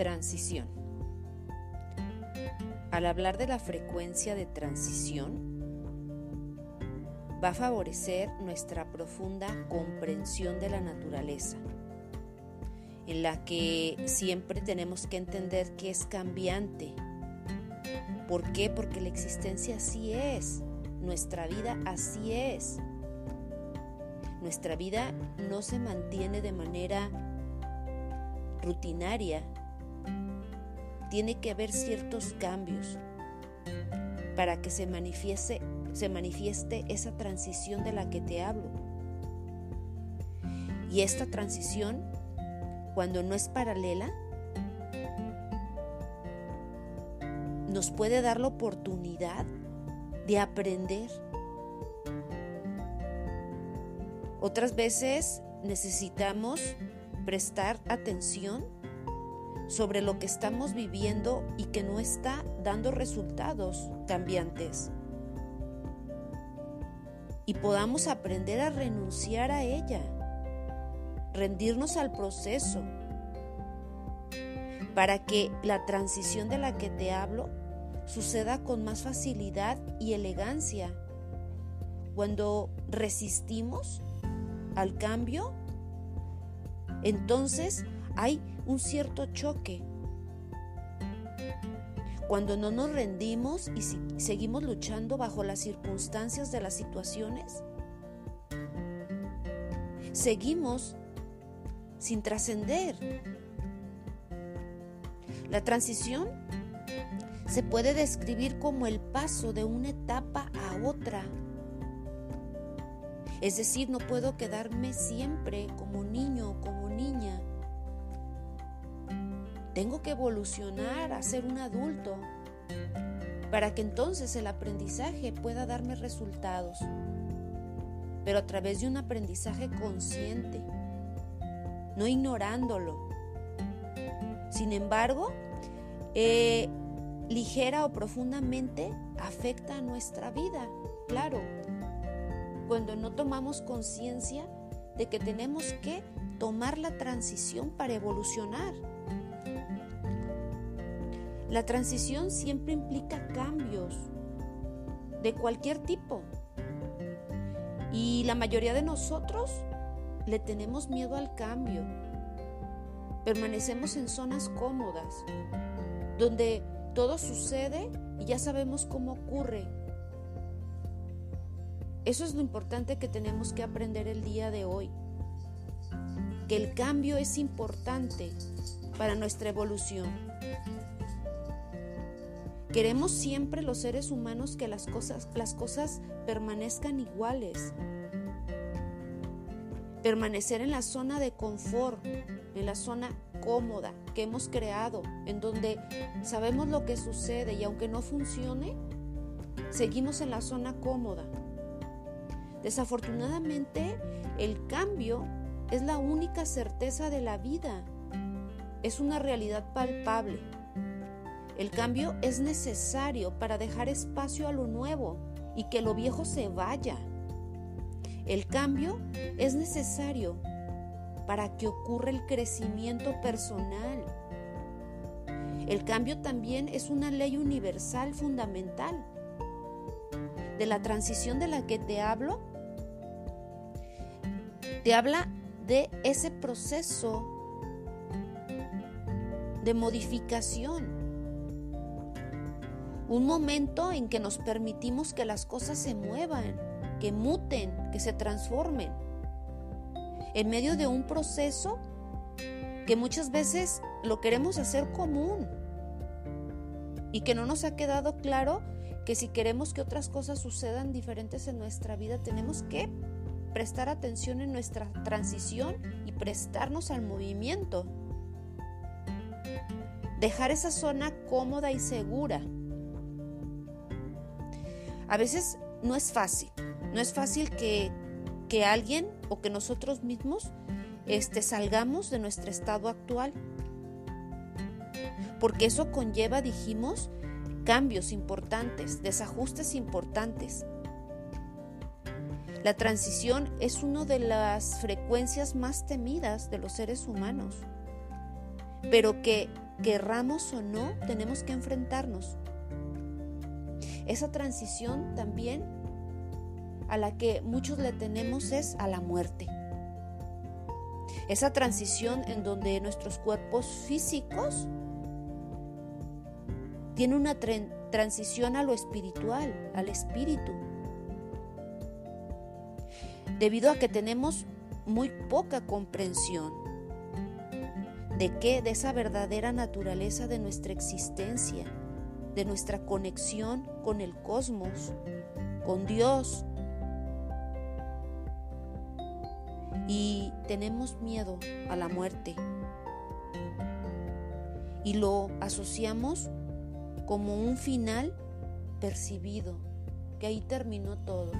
Transición. Al hablar de la frecuencia de transición, va a favorecer nuestra profunda comprensión de la naturaleza, en la que siempre tenemos que entender que es cambiante. ¿Por qué? Porque la existencia así es, nuestra vida así es. Nuestra vida no se mantiene de manera rutinaria, tiene que haber ciertos cambios para que se manifieste, se manifieste esa transición de la que te hablo. Y esta transición, cuando no es paralela, nos puede dar la oportunidad de aprender. Otras veces necesitamos prestar atención sobre lo que estamos viviendo y que no está dando resultados cambiantes. Y podamos aprender a renunciar a ella, rendirnos al proceso, para que la transición de la que te hablo suceda con más facilidad y elegancia. Cuando resistimos al cambio, entonces hay un cierto choque. Cuando no nos rendimos y seguimos luchando bajo las circunstancias de las situaciones, seguimos sin trascender. La transición se puede describir como el paso de una etapa a otra. Es decir, no puedo quedarme siempre como niño o como niña tengo que evolucionar a ser un adulto para que entonces el aprendizaje pueda darme resultados, pero a través de un aprendizaje consciente, no ignorándolo. Sin embargo, eh, ligera o profundamente afecta a nuestra vida, claro, cuando no tomamos conciencia de que tenemos que tomar la transición para evolucionar. La transición siempre implica cambios de cualquier tipo. Y la mayoría de nosotros le tenemos miedo al cambio. Permanecemos en zonas cómodas, donde todo sucede y ya sabemos cómo ocurre. Eso es lo importante que tenemos que aprender el día de hoy. Que el cambio es importante para nuestra evolución. Queremos siempre los seres humanos que las cosas, las cosas permanezcan iguales. Permanecer en la zona de confort, en la zona cómoda que hemos creado, en donde sabemos lo que sucede y aunque no funcione, seguimos en la zona cómoda. Desafortunadamente, el cambio es la única certeza de la vida. Es una realidad palpable. El cambio es necesario para dejar espacio a lo nuevo y que lo viejo se vaya. El cambio es necesario para que ocurra el crecimiento personal. El cambio también es una ley universal fundamental. De la transición de la que te hablo, te habla de ese proceso de modificación un momento en que nos permitimos que las cosas se muevan, que muten, que se transformen. En medio de un proceso que muchas veces lo queremos hacer común y que no nos ha quedado claro que si queremos que otras cosas sucedan diferentes en nuestra vida, tenemos que prestar atención en nuestra transición y prestarnos al movimiento. Dejar esa zona cómoda y segura a veces no es fácil, no es fácil que, alguien o que nosotros mismos este, salgamos de nuestro estado actual. Porque eso conlleva, dijimos, cambios importantes, desajustes importantes. La transición es una de las frecuencias más temidas de los seres humanos, pero que querramos o no, tenemos que enfrentarnos. Esa transición también a la que muchos le tenemos es a la muerte. Esa transición en donde nuestros cuerpos físicos tienen una transición a lo espiritual, al espíritu. Debido a que tenemos muy poca comprensión de qué, de esa verdadera naturaleza de nuestra existencia, de nuestra conexión con el cosmos, con Dios. Y tenemos miedo a la muerte. Y lo asociamos como un final percibido, que ahí terminó todo.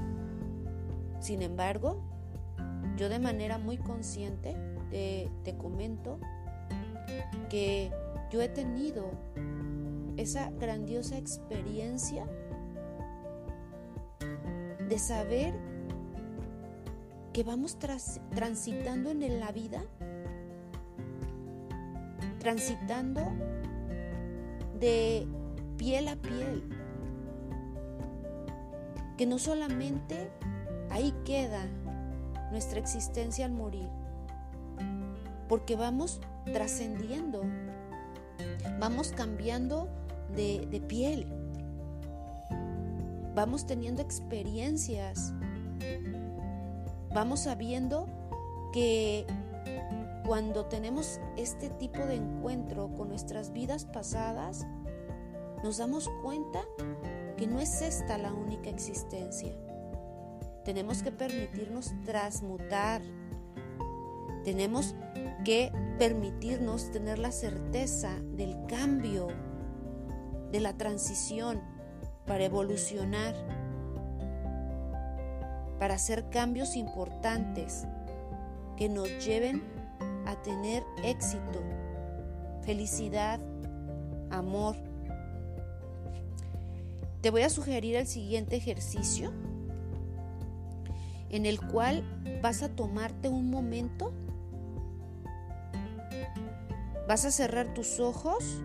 Sin embargo, yo de manera muy consciente te, te comento que yo he tenido esa grandiosa experiencia de saber que vamos transitando en la vida, transitando de piel a piel, que no solamente ahí queda nuestra existencia al morir, porque vamos trascendiendo, vamos cambiando de, piel. Vamos teniendo experiencias. Vamos sabiendo que cuando tenemos este tipo de encuentro con nuestras vidas pasadas, nos damos cuenta que no es esta la única existencia. Tenemos que permitirnos transmutar. Tenemos que permitirnos tener la certeza del cambio de la transición para evolucionar, para hacer cambios importantes que nos lleven a tener éxito, felicidad, amor. Te voy a sugerir el siguiente ejercicio en el cual vas a tomarte un momento, vas a cerrar tus ojos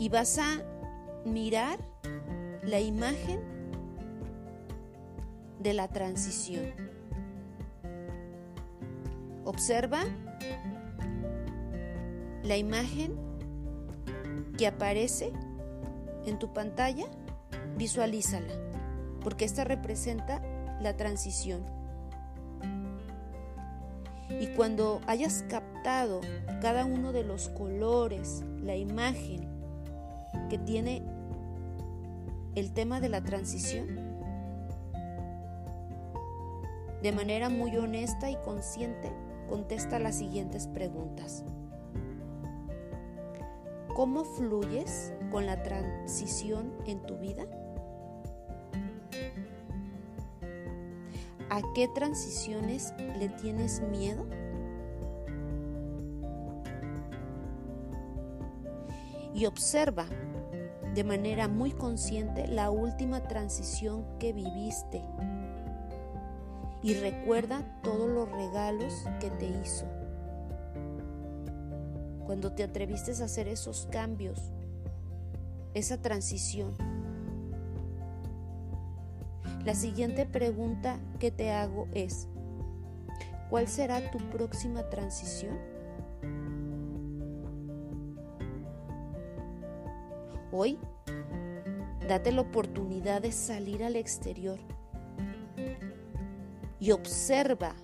y vas a mirar la imagen de la transición. Observa la imagen que aparece en tu pantalla, visualízala, porque esta representa la transición. Y cuando hayas captado cada uno de los colores, la imagen, que tiene el tema de la transición de manera muy honesta y consciente, contesta las siguientes preguntas. ¿Cómo fluyes con la transición en tu vida? ¿A qué transiciones le tienes miedo? Y observa de manera muy consciente la última transición que viviste y recuerda todos los regalos que te hizo. Cuando te atreviste a hacer esos cambios, esa transición. La siguiente pregunta que te hago es, ¿cuál será tu próxima transición? Hoy, date la oportunidad de salir al exterior y observa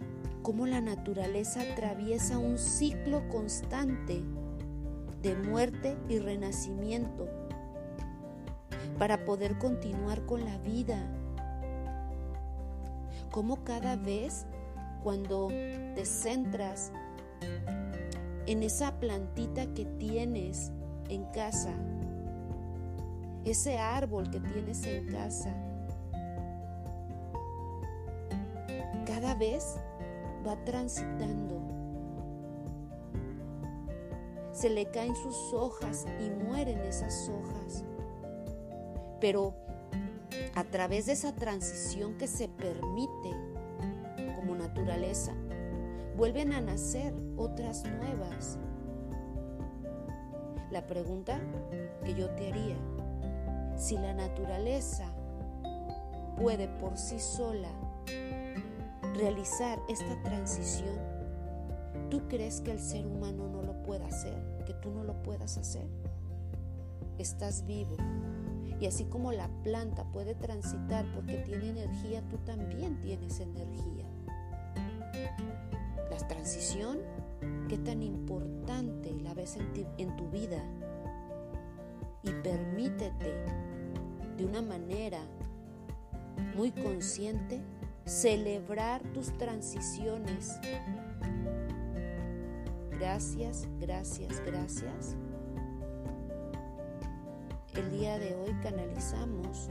cómo la naturaleza atraviesa un ciclo constante de muerte y renacimiento para poder continuar con la vida. Como cada vez cuando te centras en esa plantita que tienes en casa, ese árbol que tienes en casa, cada vez va transitando. Se le caen sus hojas y mueren esas hojas. Pero a través de esa transición que se permite como naturaleza, vuelven a nacer otras nuevas La pregunta que yo te haría, si la naturaleza puede por sí sola realizar esta transición, ¿tú crees que el ser humano no lo pueda hacer? ¿Que tú no lo puedas hacer? Estás vivo. Y así como la planta puede transitar porque tiene energía, tú también tienes energía. La transición, qué tan importante la ves en, en tu vida. Y permítete de una manera muy consciente celebrar tus transiciones. Gracias, gracias, gracias. El día de hoy canalizamos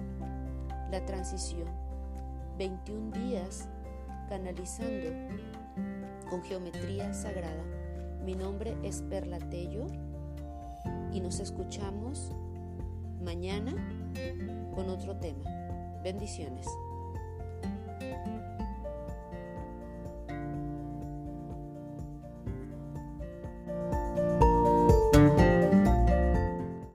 la transición. 21 días canalizando con geometría sagrada. Mi nombre es Perla Tello y nos escuchamos mañana con otro tema. Bendiciones.